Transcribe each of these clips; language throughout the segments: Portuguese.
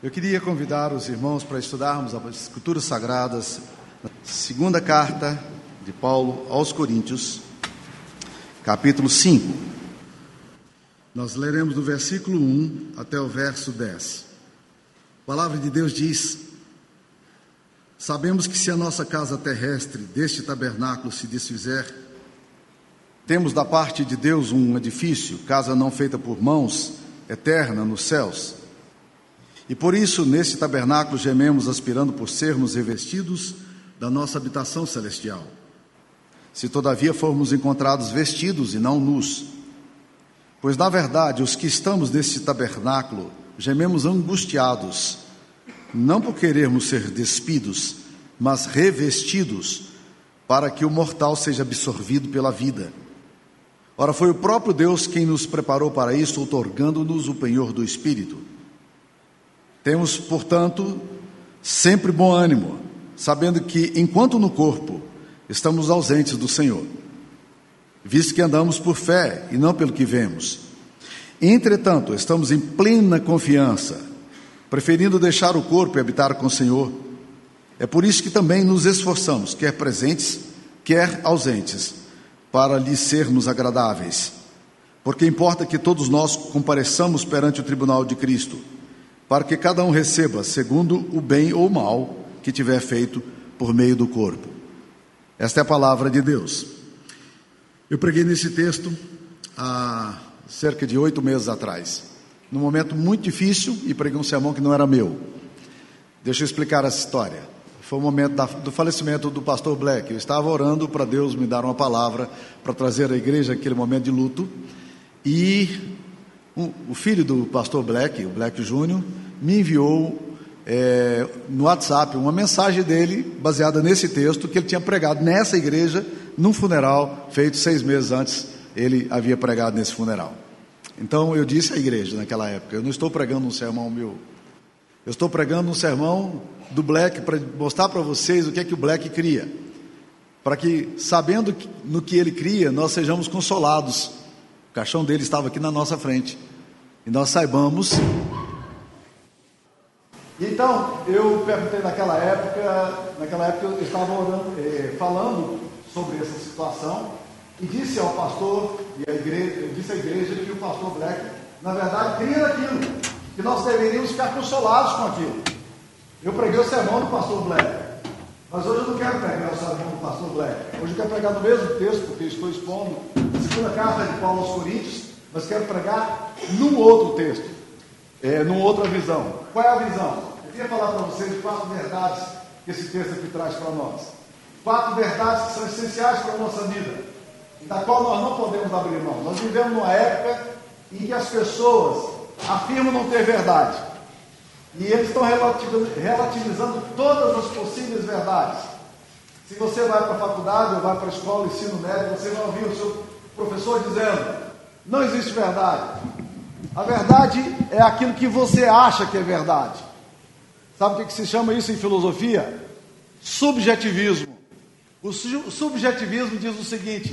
Eu queria convidar os irmãos para estudarmos as Escrituras Sagradas, segunda carta de Paulo aos Coríntios, capítulo 5. Nós leremos do versículo 1 até o verso 10. A palavra de Deus diz: Sabemos que se a nossa casa terrestre deste tabernáculo se desfizer, temos da parte de Deus um edifício, casa não feita por mãos, eterna nos céus. E por isso, nesse tabernáculo, gememos aspirando por sermos revestidos da nossa habitação celestial. Se todavia formos encontrados vestidos e não nus, pois na verdade os que estamos nesse tabernáculo gememos angustiados, não por querermos ser despidos, mas revestidos, para que o mortal seja absorvido pela vida. Ora, foi o próprio Deus quem nos preparou para isso, otorgando-nos o penhor do Espírito. Temos, portanto, sempre bom ânimo, sabendo que, enquanto no corpo, estamos ausentes do Senhor, visto que andamos por fé e não pelo que vemos. Entretanto, estamos em plena confiança, preferindo deixar o corpo e habitar com o Senhor. É por isso que também nos esforçamos, quer presentes, quer ausentes, para lhe sermos agradáveis. Porque importa que todos nós compareçamos perante o tribunal de Cristo para que cada um receba segundo o bem ou mal que tiver feito por meio do corpo. Esta é a palavra de Deus. Eu preguei nesse texto há cerca de oito meses atrás, num momento muito difícil, e preguei um sermão que não era meu. Deixa eu explicar essa história. Foi o momento da, do falecimento do pastor Black. Eu estava orando para Deus me dar uma palavra para trazer à igreja aquele momento de luto. E o filho do pastor Black, o Black Júnior, me enviou é, no WhatsApp uma mensagem dele, baseada nesse texto, que ele tinha pregado nessa igreja, num funeral feito seis meses antes, ele havia pregado nesse funeral. Então eu disse à igreja naquela época: eu não estou pregando um sermão meu, eu estou pregando um sermão do Black para mostrar para vocês o que é que o Black cria, para que, sabendo no que ele cria, nós sejamos consolados. O caixão dele estava aqui na nossa frente e nós saibamos. Então, eu perguntei naquela época, naquela época eu estava orando, eh, falando sobre essa situação e disse ao pastor e à igreja, disse à igreja que o pastor Black, na verdade, cria naquilo, que nós deveríamos ficar consolados com aquilo. Eu preguei o sermão do pastor Black. Mas hoje eu não quero pregar o sermão do pastor Black. Hoje eu quero pregar no mesmo texto, porque estou expondo a segunda carta de Paulo aos Coríntios, mas quero pregar num outro texto, é, numa outra visão. Qual é a visão? Eu queria falar para vocês quatro verdades que esse texto aqui traz para nós. Quatro verdades que são essenciais para a nossa vida, da qual nós não podemos abrir mão. Nós vivemos numa época em que as pessoas afirmam não ter verdade. E eles estão relativizando todas as possíveis verdades. Se você vai para a faculdade ou vai para a escola, ensino médio, você vai ouvir o seu professor dizendo: não existe verdade. A verdade é aquilo que você acha que é verdade. Sabe o que se chama isso em filosofia? Subjetivismo. O subjetivismo diz o seguinte: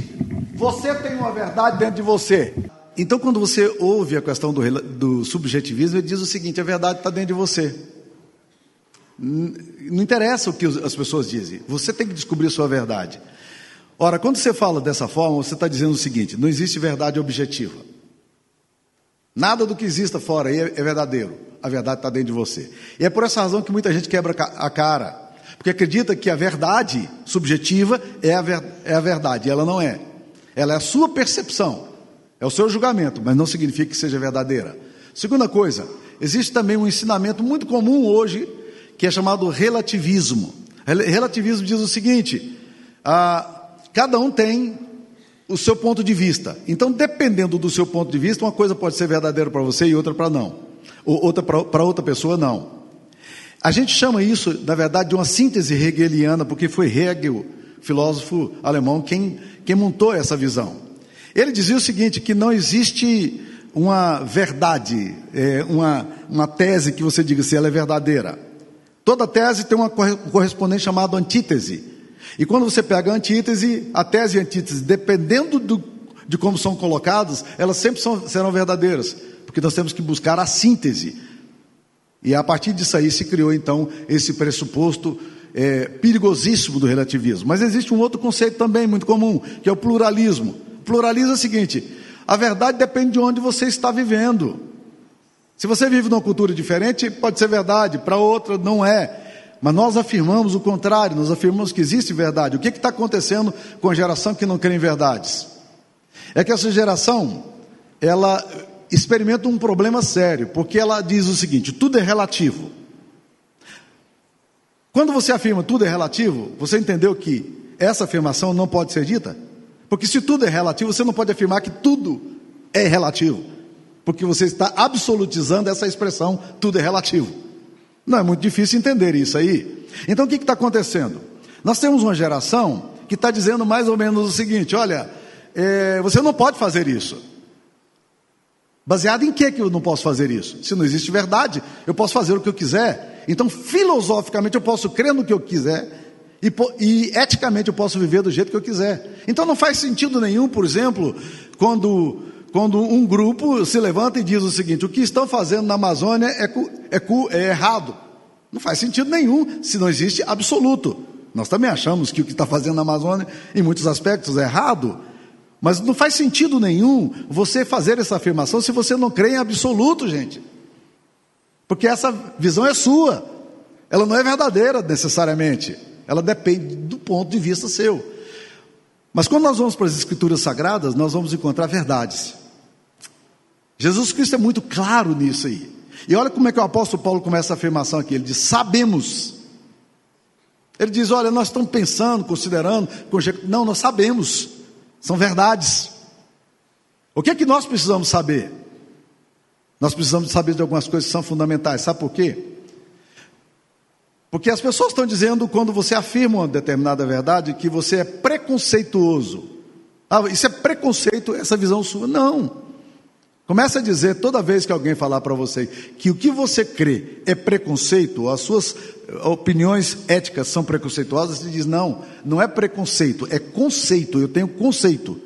você tem uma verdade dentro de você. Então, quando você ouve a questão do, do subjetivismo, ele diz o seguinte: a verdade está dentro de você. Não interessa o que as pessoas dizem, você tem que descobrir a sua verdade. Ora, quando você fala dessa forma, você está dizendo o seguinte: não existe verdade objetiva. Nada do que exista fora aí é verdadeiro. A verdade está dentro de você. E é por essa razão que muita gente quebra a cara. Porque acredita que a verdade subjetiva é a, ver, é a verdade. E ela não é. Ela é a sua percepção. É o seu julgamento, mas não significa que seja verdadeira. Segunda coisa, existe também um ensinamento muito comum hoje, que é chamado relativismo. Relativismo diz o seguinte: ah, Cada um tem o seu ponto de vista. Então, dependendo do seu ponto de vista, uma coisa pode ser verdadeira para você e outra para não. Ou outra para outra pessoa não. A gente chama isso, na verdade, de uma síntese hegeliana, porque foi Hegel, filósofo alemão, quem, quem montou essa visão. Ele dizia o seguinte: que não existe uma verdade, é, uma, uma tese que você diga se ela é verdadeira. Toda tese tem uma correspondente chamada antítese. E quando você pega a antítese, a tese e a antítese, dependendo do, de como são colocadas, elas sempre são, serão verdadeiras, porque nós temos que buscar a síntese. E a partir disso aí se criou então esse pressuposto é, perigosíssimo do relativismo. Mas existe um outro conceito também muito comum, que é o pluralismo. Pluralismo é o seguinte: a verdade depende de onde você está vivendo. Se você vive numa cultura diferente, pode ser verdade, para outra não é. Mas nós afirmamos o contrário, nós afirmamos que existe verdade. O que está acontecendo com a geração que não crê em verdades? É que essa geração, ela experimenta um problema sério, porque ela diz o seguinte: tudo é relativo. Quando você afirma tudo é relativo, você entendeu que essa afirmação não pode ser dita? Porque se tudo é relativo, você não pode afirmar que tudo é relativo. Porque você está absolutizando essa expressão, tudo é relativo. Não é muito difícil entender isso aí. Então o que está acontecendo? Nós temos uma geração que está dizendo mais ou menos o seguinte: olha, é, você não pode fazer isso. Baseado em que, que eu não posso fazer isso? Se não existe verdade, eu posso fazer o que eu quiser. Então, filosoficamente, eu posso crer no que eu quiser. E, e, eticamente eu posso viver do jeito que eu quiser. Então não faz sentido nenhum, por exemplo, quando, quando um grupo se levanta e diz o seguinte: o que estão fazendo na Amazônia é, é, é errado. Não faz sentido nenhum se não existe absoluto. Nós também achamos que o que está fazendo na Amazônia, em muitos aspectos, é errado. Mas não faz sentido nenhum você fazer essa afirmação se você não crê em absoluto, gente. Porque essa visão é sua. Ela não é verdadeira necessariamente. Ela depende do ponto de vista seu. Mas quando nós vamos para as Escrituras Sagradas, nós vamos encontrar verdades. Jesus Cristo é muito claro nisso aí. E olha como é que o apóstolo Paulo começa a afirmação aqui. Ele diz: Sabemos. Ele diz: Olha, nós estamos pensando, considerando, não, nós sabemos. São verdades. O que é que nós precisamos saber? Nós precisamos saber de algumas coisas que são fundamentais. Sabe por quê? Porque as pessoas estão dizendo, quando você afirma uma determinada verdade, que você é preconceituoso. Ah, isso é preconceito, essa visão sua. Não. Começa a dizer toda vez que alguém falar para você que o que você crê é preconceito, as suas opiniões éticas são preconceituosas, você diz: não, não é preconceito, é conceito. Eu tenho conceito.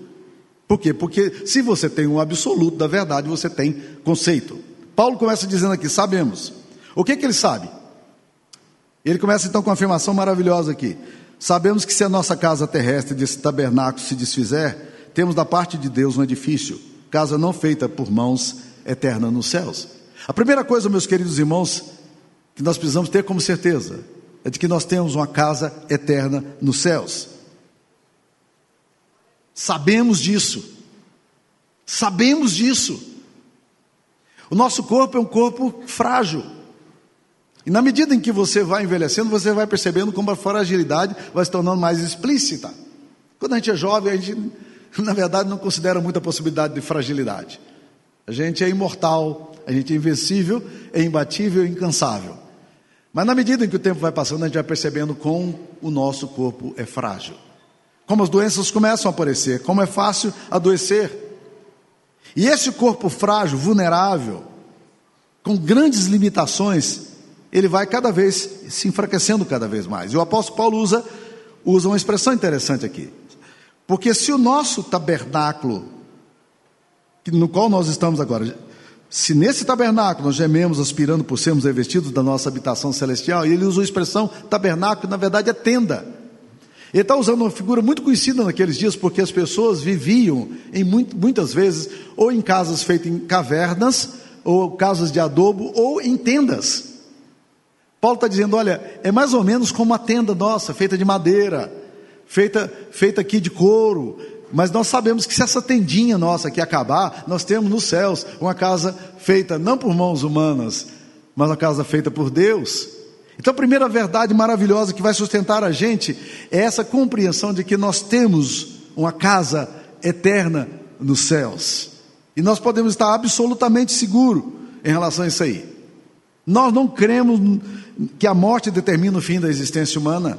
Por quê? Porque se você tem um absoluto da verdade, você tem conceito. Paulo começa dizendo aqui: sabemos. O que, que ele sabe? Ele começa então com uma afirmação maravilhosa aqui. Sabemos que se a nossa casa terrestre desse tabernáculo se desfizer, temos da parte de Deus um edifício, casa não feita por mãos, eterna nos céus. A primeira coisa, meus queridos irmãos, que nós precisamos ter como certeza, é de que nós temos uma casa eterna nos céus. Sabemos disso. Sabemos disso. O nosso corpo é um corpo frágil. E na medida em que você vai envelhecendo, você vai percebendo como a fragilidade vai se tornando mais explícita. Quando a gente é jovem, a gente, na verdade, não considera muita possibilidade de fragilidade. A gente é imortal, a gente é invencível, é imbatível, é incansável. Mas na medida em que o tempo vai passando, a gente vai percebendo como o nosso corpo é frágil como as doenças começam a aparecer, como é fácil adoecer. E esse corpo frágil, vulnerável, com grandes limitações, ele vai cada vez se enfraquecendo cada vez mais. E o apóstolo Paulo usa, usa uma expressão interessante aqui. Porque se o nosso tabernáculo, no qual nós estamos agora, se nesse tabernáculo nós gememos aspirando por sermos revestidos da nossa habitação celestial, e ele usa a expressão tabernáculo, na verdade é tenda. Ele está usando uma figura muito conhecida naqueles dias, porque as pessoas viviam, em muitas vezes, ou em casas feitas em cavernas, ou casas de adobo, ou em tendas. Paulo está dizendo: olha, é mais ou menos como uma tenda nossa, feita de madeira, feita, feita aqui de couro, mas nós sabemos que se essa tendinha nossa aqui acabar, nós temos nos céus uma casa feita não por mãos humanas, mas uma casa feita por Deus. Então, a primeira verdade maravilhosa que vai sustentar a gente é essa compreensão de que nós temos uma casa eterna nos céus. E nós podemos estar absolutamente seguros em relação a isso aí. Nós não cremos que a morte determina o fim da existência humana,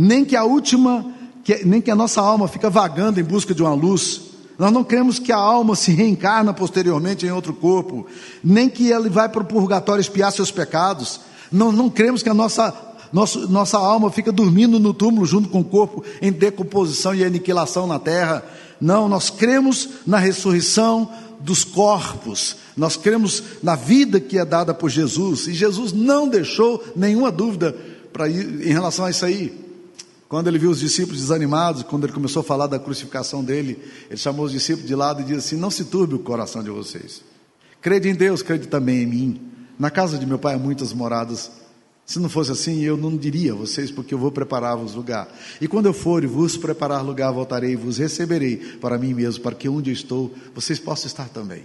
nem que a última, que, nem que a nossa alma fica vagando em busca de uma luz. Nós não cremos que a alma se reencarna posteriormente em outro corpo, nem que ele vai para o purgatório espiar seus pecados. Não, não cremos que a nossa, nossa, nossa alma fica dormindo no túmulo junto com o corpo em decomposição e aniquilação na terra. Não, nós cremos na ressurreição dos corpos, nós cremos na vida que é dada por Jesus, e Jesus não deixou nenhuma dúvida para em relação a isso aí. Quando ele viu os discípulos desanimados, quando ele começou a falar da crucificação dele, ele chamou os discípulos de lado e disse assim: Não se turbe o coração de vocês. Crede em Deus, crede também em mim. Na casa de meu pai há muitas moradas. Se não fosse assim, eu não diria a vocês, porque eu vou preparar-vos lugar. E quando eu for e vos preparar lugar, voltarei e vos receberei para mim mesmo, para que onde eu estou, vocês possam estar também.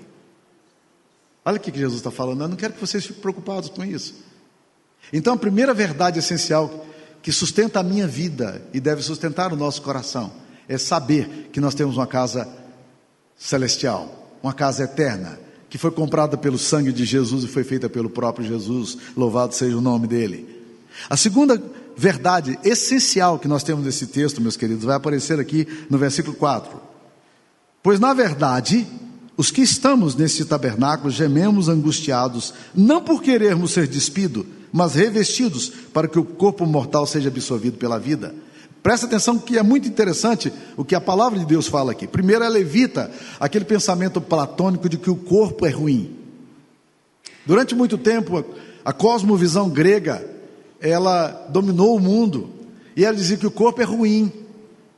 Olha o que Jesus está falando. Eu não quero que vocês fiquem preocupados com isso. Então, a primeira verdade essencial que sustenta a minha vida e deve sustentar o nosso coração é saber que nós temos uma casa celestial, uma casa eterna, que foi comprada pelo sangue de Jesus e foi feita pelo próprio Jesus. Louvado seja o nome dele. A segunda verdade essencial que nós temos nesse texto, meus queridos, vai aparecer aqui no versículo 4. Pois na verdade, os que estamos nesse tabernáculo gememos angustiados, não por querermos ser despidos, mas revestidos para que o corpo mortal seja absorvido pela vida. Presta atenção que é muito interessante o que a palavra de Deus fala aqui. Primeiro, ela evita aquele pensamento platônico de que o corpo é ruim. Durante muito tempo, a cosmovisão grega, ela dominou o mundo e ela dizia que o corpo é ruim,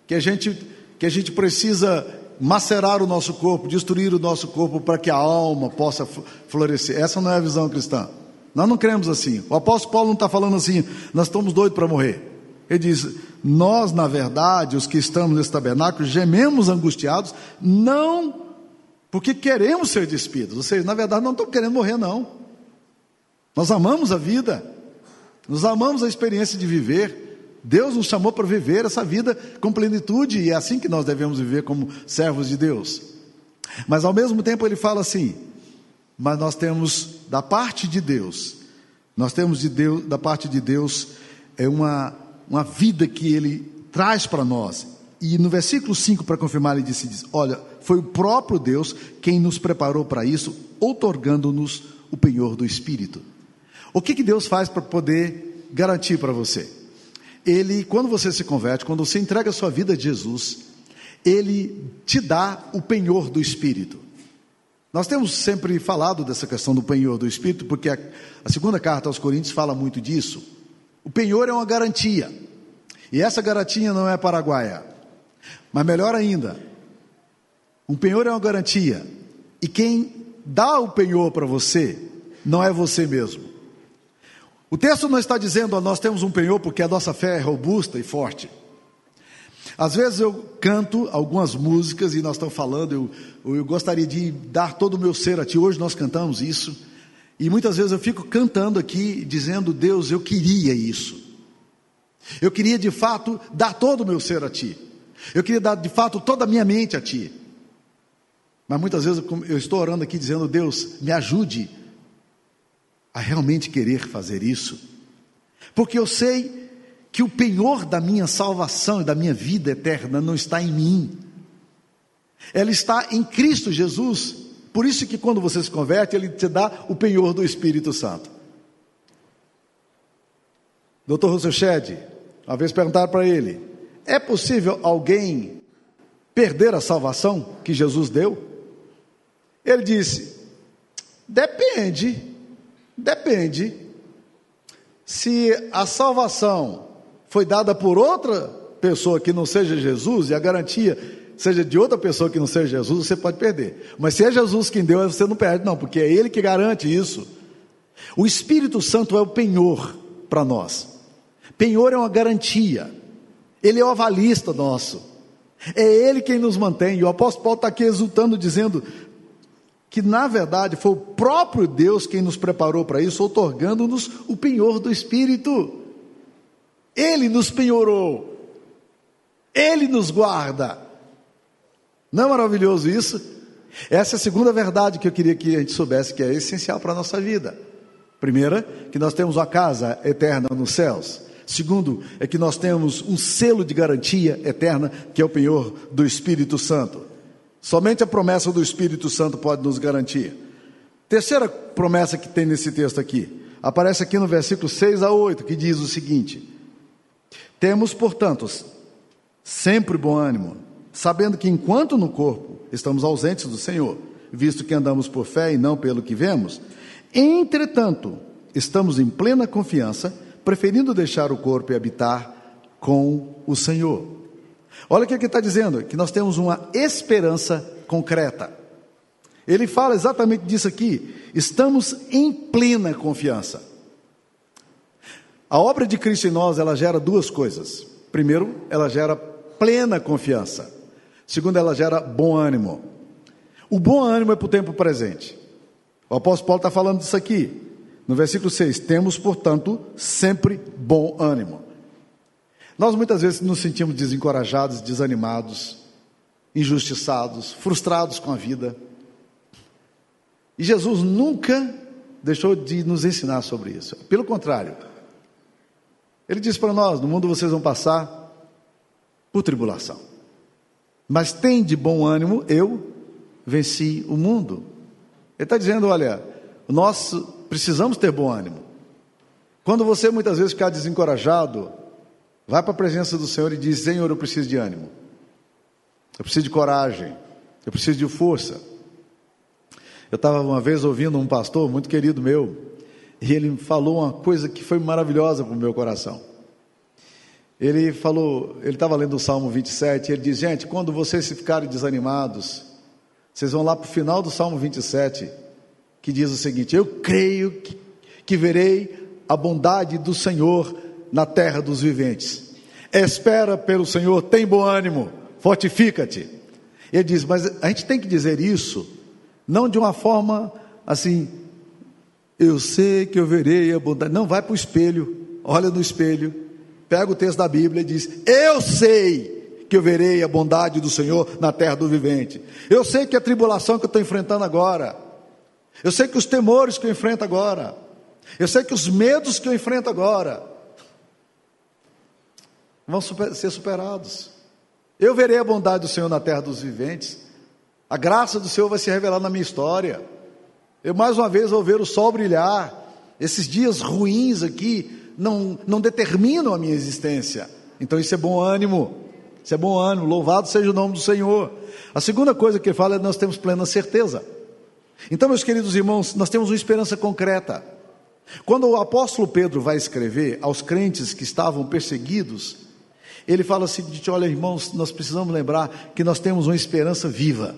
que a gente, que a gente precisa macerar o nosso corpo, destruir o nosso corpo para que a alma possa florescer. Essa não é a visão cristã. Nós não cremos assim. O apóstolo Paulo não está falando assim, nós estamos doidos para morrer. Ele diz: Nós, na verdade, os que estamos nesse tabernáculo, gememos angustiados, não porque queremos ser despidos. Ou seja, na verdade, não estamos querendo morrer, não. Nós amamos a vida, nós amamos a experiência de viver. Deus nos chamou para viver essa vida com plenitude e é assim que nós devemos viver como servos de Deus. Mas ao mesmo tempo ele fala assim: mas nós temos da parte de Deus, nós temos de Deus, da parte de Deus, é uma uma vida que ele traz para nós. E no versículo 5, para confirmar, ele disse: diz, Olha, foi o próprio Deus quem nos preparou para isso, outorgando-nos o penhor do Espírito. O que, que Deus faz para poder garantir para você? Ele, quando você se converte, quando você entrega a sua vida a Jesus, ele te dá o penhor do Espírito. Nós temos sempre falado dessa questão do penhor do Espírito, porque a, a segunda carta aos Coríntios fala muito disso. O penhor é uma garantia. E essa garantia não é paraguaia. Mas melhor ainda, um penhor é uma garantia. E quem dá o penhor para você não é você mesmo. O texto não está dizendo, nós temos um penhor porque a nossa fé é robusta e forte. Às vezes eu canto algumas músicas e nós estamos falando, eu, eu gostaria de dar todo o meu ser a ti. Hoje nós cantamos isso. E muitas vezes eu fico cantando aqui, dizendo: Deus, eu queria isso. Eu queria de fato dar todo o meu ser a Ti. Eu queria dar de fato toda a minha mente a Ti. Mas muitas vezes eu estou orando aqui dizendo: Deus, me ajude a realmente querer fazer isso. Porque eu sei que o penhor da minha salvação e da minha vida eterna não está em mim. Ela está em Cristo Jesus. Por isso que quando você se converte, ele te dá o penhor do Espírito Santo. Dr. Russell Shedd, uma vez perguntaram para ele: é possível alguém perder a salvação que Jesus deu? Ele disse: depende, depende. Se a salvação foi dada por outra pessoa que não seja Jesus e a garantia seja de outra pessoa que não seja Jesus, você pode perder. Mas se é Jesus quem deu, você não perde, não, porque é Ele que garante isso. O Espírito Santo é o penhor para nós. Penhor é uma garantia. Ele é o avalista nosso. É Ele quem nos mantém. E o apóstolo Paulo está aqui exultando, dizendo que, na verdade, foi o próprio Deus quem nos preparou para isso, otorgando-nos o penhor do Espírito. Ele nos penhorou. Ele nos guarda. Não é maravilhoso isso? Essa é a segunda verdade que eu queria que a gente soubesse que é essencial para a nossa vida. Primeira, que nós temos uma casa eterna nos céus. Segundo, é que nós temos um selo de garantia eterna, que é o penhor do Espírito Santo. Somente a promessa do Espírito Santo pode nos garantir. Terceira promessa que tem nesse texto aqui, aparece aqui no versículo 6 a 8, que diz o seguinte: Temos, portanto, sempre bom ânimo sabendo que enquanto no corpo estamos ausentes do Senhor, visto que andamos por fé e não pelo que vemos. Entretanto, estamos em plena confiança, preferindo deixar o corpo e habitar com o Senhor. Olha o que ele está dizendo: que nós temos uma esperança concreta. Ele fala exatamente disso aqui. Estamos em plena confiança. A obra de Cristo em nós, ela gera duas coisas. Primeiro, ela gera plena confiança. Segundo, ela gera bom ânimo. O bom ânimo é para o tempo presente. O apóstolo Paulo está falando disso aqui. No versículo 6, temos, portanto, sempre bom ânimo. Nós muitas vezes nos sentimos desencorajados, desanimados, injustiçados, frustrados com a vida. E Jesus nunca deixou de nos ensinar sobre isso. Pelo contrário, ele diz para nós: no mundo vocês vão passar por tribulação. Mas tem de bom ânimo, eu venci o mundo. Ele está dizendo: olha, nós precisamos ter bom ânimo. Quando você muitas vezes ficar desencorajado, vai para a presença do Senhor e diz: Senhor, eu preciso de ânimo, eu preciso de coragem, eu preciso de força. Eu estava uma vez ouvindo um pastor muito querido meu, e ele falou uma coisa que foi maravilhosa para o meu coração. Ele falou, ele estava lendo o Salmo 27, e ele diz: Gente, quando vocês ficarem desanimados, vocês vão lá para o final do Salmo 27, que diz o seguinte: Eu creio que, que verei a bondade do Senhor na terra dos viventes. Espera pelo Senhor, tem bom ânimo, fortifica-te. Ele diz: Mas a gente tem que dizer isso, não de uma forma assim, eu sei que eu verei a bondade. Não, vai para o espelho, olha no espelho, pega o texto da Bíblia e diz: Eu sei que eu verei a bondade do Senhor na terra do vivente. Eu sei que a tribulação que eu estou enfrentando agora, eu sei que os temores que eu enfrento agora, eu sei que os medos que eu enfrento agora vão super, ser superados. Eu verei a bondade do Senhor na terra dos viventes. A graça do Senhor vai se revelar na minha história. Eu mais uma vez vou ver o sol brilhar. Esses dias ruins aqui não, não determinam a minha existência. Então isso é bom ânimo. Isso é bom ânimo. Louvado seja o nome do Senhor. A segunda coisa que ele fala é que nós temos plena certeza. Então, meus queridos irmãos, nós temos uma esperança concreta. Quando o apóstolo Pedro vai escrever aos crentes que estavam perseguidos, ele fala assim: olha, irmãos, nós precisamos lembrar que nós temos uma esperança viva,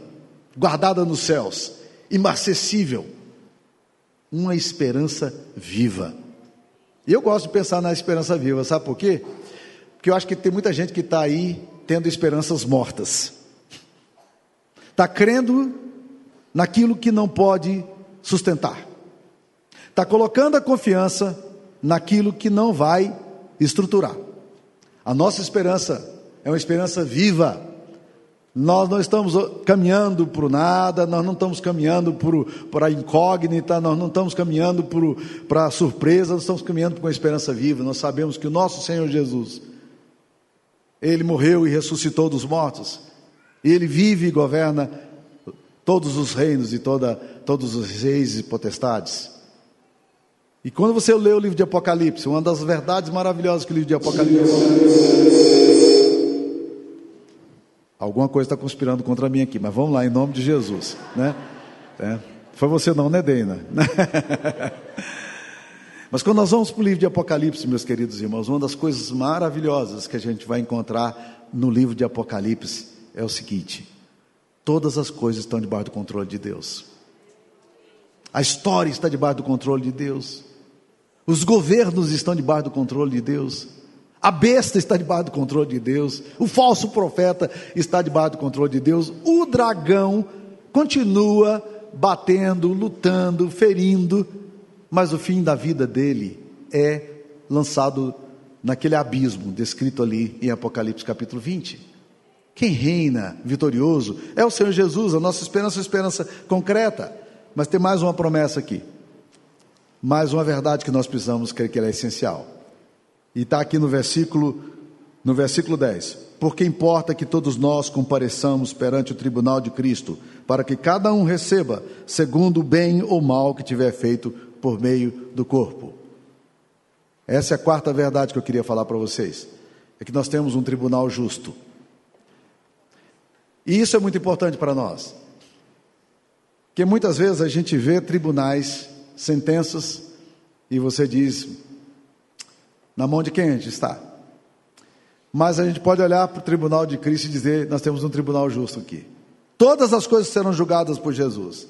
guardada nos céus, imacessível. Uma esperança viva. E eu gosto de pensar na esperança viva, sabe por quê? Porque eu acho que tem muita gente que está aí tendo esperanças mortas. Está crendo naquilo que não pode sustentar. Está colocando a confiança naquilo que não vai estruturar. A nossa esperança é uma esperança viva, nós não estamos caminhando para nada, nós não estamos caminhando para a incógnita, nós não estamos caminhando para a surpresa, nós estamos caminhando com a esperança viva. Nós sabemos que o nosso Senhor Jesus, Ele morreu e ressuscitou dos mortos, Ele vive e governa todos os reinos e toda, todos os reis e potestades. E quando você lê o livro de Apocalipse, uma das verdades maravilhosas que o livro de Apocalipse Alguma coisa está conspirando contra mim aqui, mas vamos lá, em nome de Jesus. Né? É. Foi você não, né, Deina? mas quando nós vamos para o livro de Apocalipse, meus queridos irmãos, uma das coisas maravilhosas que a gente vai encontrar no livro de Apocalipse é o seguinte: todas as coisas estão debaixo do controle de Deus. A história está debaixo do controle de Deus. Os governos estão debaixo do controle de Deus. A besta está debaixo do controle de Deus. O falso profeta está debaixo do controle de Deus. O dragão continua batendo, lutando, ferindo, mas o fim da vida dele é lançado naquele abismo descrito ali em Apocalipse capítulo 20. Quem reina vitorioso é o Senhor Jesus, a nossa esperança é esperança concreta. Mas tem mais uma promessa aqui. Mais uma verdade que nós precisamos crer que ela é essencial. E está aqui no versículo, no versículo 10. Porque importa que todos nós compareçamos perante o tribunal de Cristo, para que cada um receba segundo o bem ou mal que tiver feito por meio do corpo. Essa é a quarta verdade que eu queria falar para vocês. É que nós temos um tribunal justo. E isso é muito importante para nós. que muitas vezes a gente vê tribunais, sentenças, e você diz: na mão de quem a gente está? Mas a gente pode olhar para o tribunal de Cristo e dizer: nós temos um tribunal justo aqui. Todas as coisas serão julgadas por Jesus.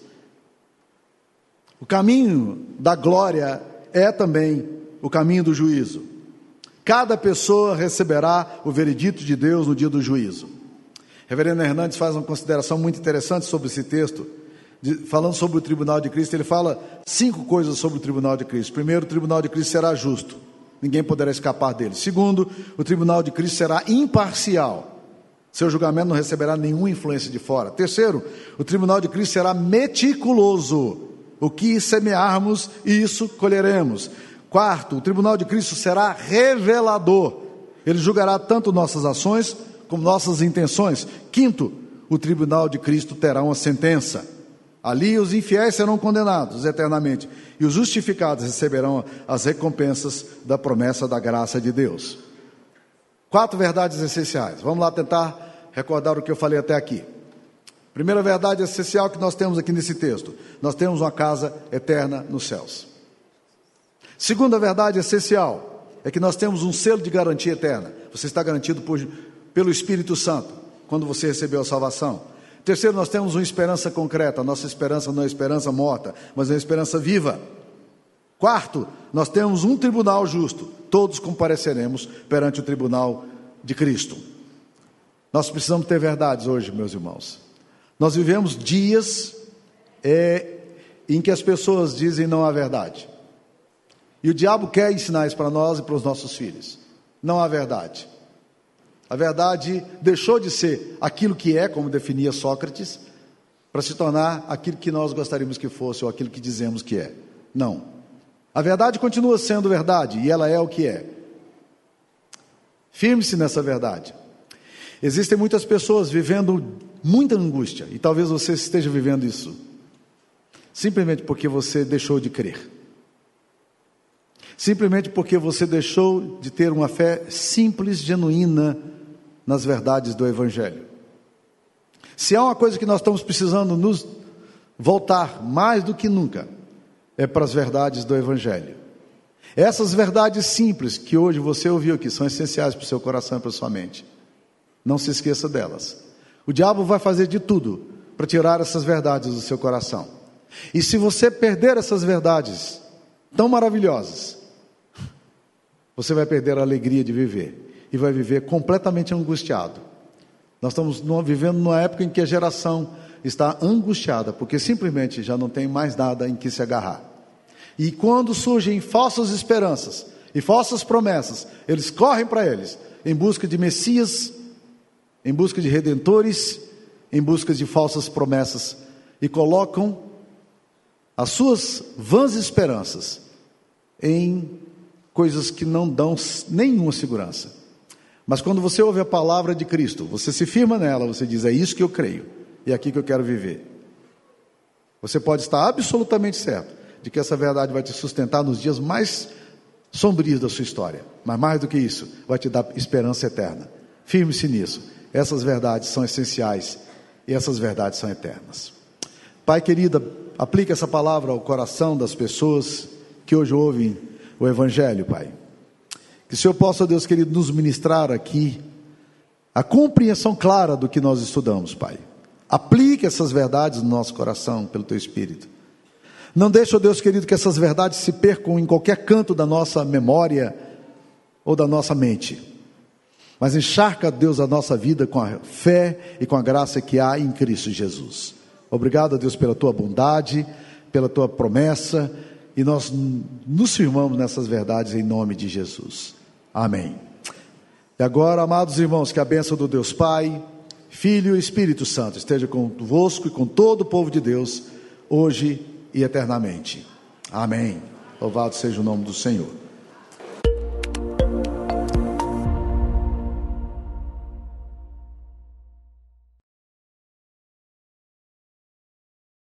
O caminho da glória é também o caminho do juízo. Cada pessoa receberá o veredito de Deus no dia do juízo. Reverendo Hernandes faz uma consideração muito interessante sobre esse texto, falando sobre o tribunal de Cristo. Ele fala cinco coisas sobre o tribunal de Cristo. Primeiro, o tribunal de Cristo será justo, ninguém poderá escapar dele. Segundo, o tribunal de Cristo será imparcial, seu julgamento não receberá nenhuma influência de fora. Terceiro, o tribunal de Cristo será meticuloso. O que semearmos, isso colheremos. Quarto, o tribunal de Cristo será revelador. Ele julgará tanto nossas ações como nossas intenções. Quinto, o tribunal de Cristo terá uma sentença. Ali os infiéis serão condenados eternamente e os justificados receberão as recompensas da promessa da graça de Deus. Quatro verdades essenciais. Vamos lá tentar recordar o que eu falei até aqui. Primeira verdade essencial que nós temos aqui nesse texto: nós temos uma casa eterna nos céus. Segunda verdade essencial é que nós temos um selo de garantia eterna. Você está garantido por, pelo Espírito Santo quando você recebeu a salvação. Terceiro, nós temos uma esperança concreta. Nossa esperança não é esperança morta, mas é uma esperança viva. Quarto, nós temos um tribunal justo. Todos compareceremos perante o tribunal de Cristo. Nós precisamos ter verdades hoje, meus irmãos. Nós vivemos dias é, em que as pessoas dizem não há verdade. E o diabo quer ensinar isso para nós e para os nossos filhos. Não há verdade. A verdade deixou de ser aquilo que é, como definia Sócrates, para se tornar aquilo que nós gostaríamos que fosse ou aquilo que dizemos que é. Não. A verdade continua sendo verdade e ela é o que é. Firme-se nessa verdade. Existem muitas pessoas vivendo muita angústia e talvez você esteja vivendo isso simplesmente porque você deixou de crer simplesmente porque você deixou de ter uma fé simples, genuína nas verdades do Evangelho. Se há uma coisa que nós estamos precisando nos voltar mais do que nunca, é para as verdades do Evangelho. Essas verdades simples que hoje você ouviu aqui são essenciais para o seu coração e para a sua mente. Não se esqueça delas. O diabo vai fazer de tudo para tirar essas verdades do seu coração. E se você perder essas verdades tão maravilhosas, você vai perder a alegria de viver e vai viver completamente angustiado. Nós estamos vivendo numa época em que a geração está angustiada, porque simplesmente já não tem mais nada em que se agarrar. E quando surgem falsas esperanças e falsas promessas, eles correm para eles em busca de Messias, em busca de redentores, em busca de falsas promessas e colocam as suas vãs esperanças em coisas que não dão nenhuma segurança. Mas quando você ouve a palavra de Cristo, você se firma nela, você diz: É isso que eu creio, e é aqui que eu quero viver. Você pode estar absolutamente certo de que essa verdade vai te sustentar nos dias mais sombrios da sua história, mas mais do que isso, vai te dar esperança eterna. Firme-se nisso. Essas verdades são essenciais e essas verdades são eternas. Pai querida, aplique essa palavra ao coração das pessoas que hoje ouvem o Evangelho, Pai. Que o Senhor possa, Deus querido, nos ministrar aqui a compreensão clara do que nós estudamos, Pai. Aplique essas verdades no nosso coração pelo Teu Espírito. Não deixe, ó Deus querido, que essas verdades se percam em qualquer canto da nossa memória ou da nossa mente. Mas encharca, Deus, a nossa vida com a fé e com a graça que há em Cristo Jesus. Obrigado, Deus, pela tua bondade, pela tua promessa e nós nos firmamos nessas verdades em nome de Jesus. Amém. E agora, amados irmãos, que a bênção do Deus Pai, Filho e Espírito Santo esteja convosco e com todo o povo de Deus, hoje e eternamente. Amém. Louvado seja o nome do Senhor.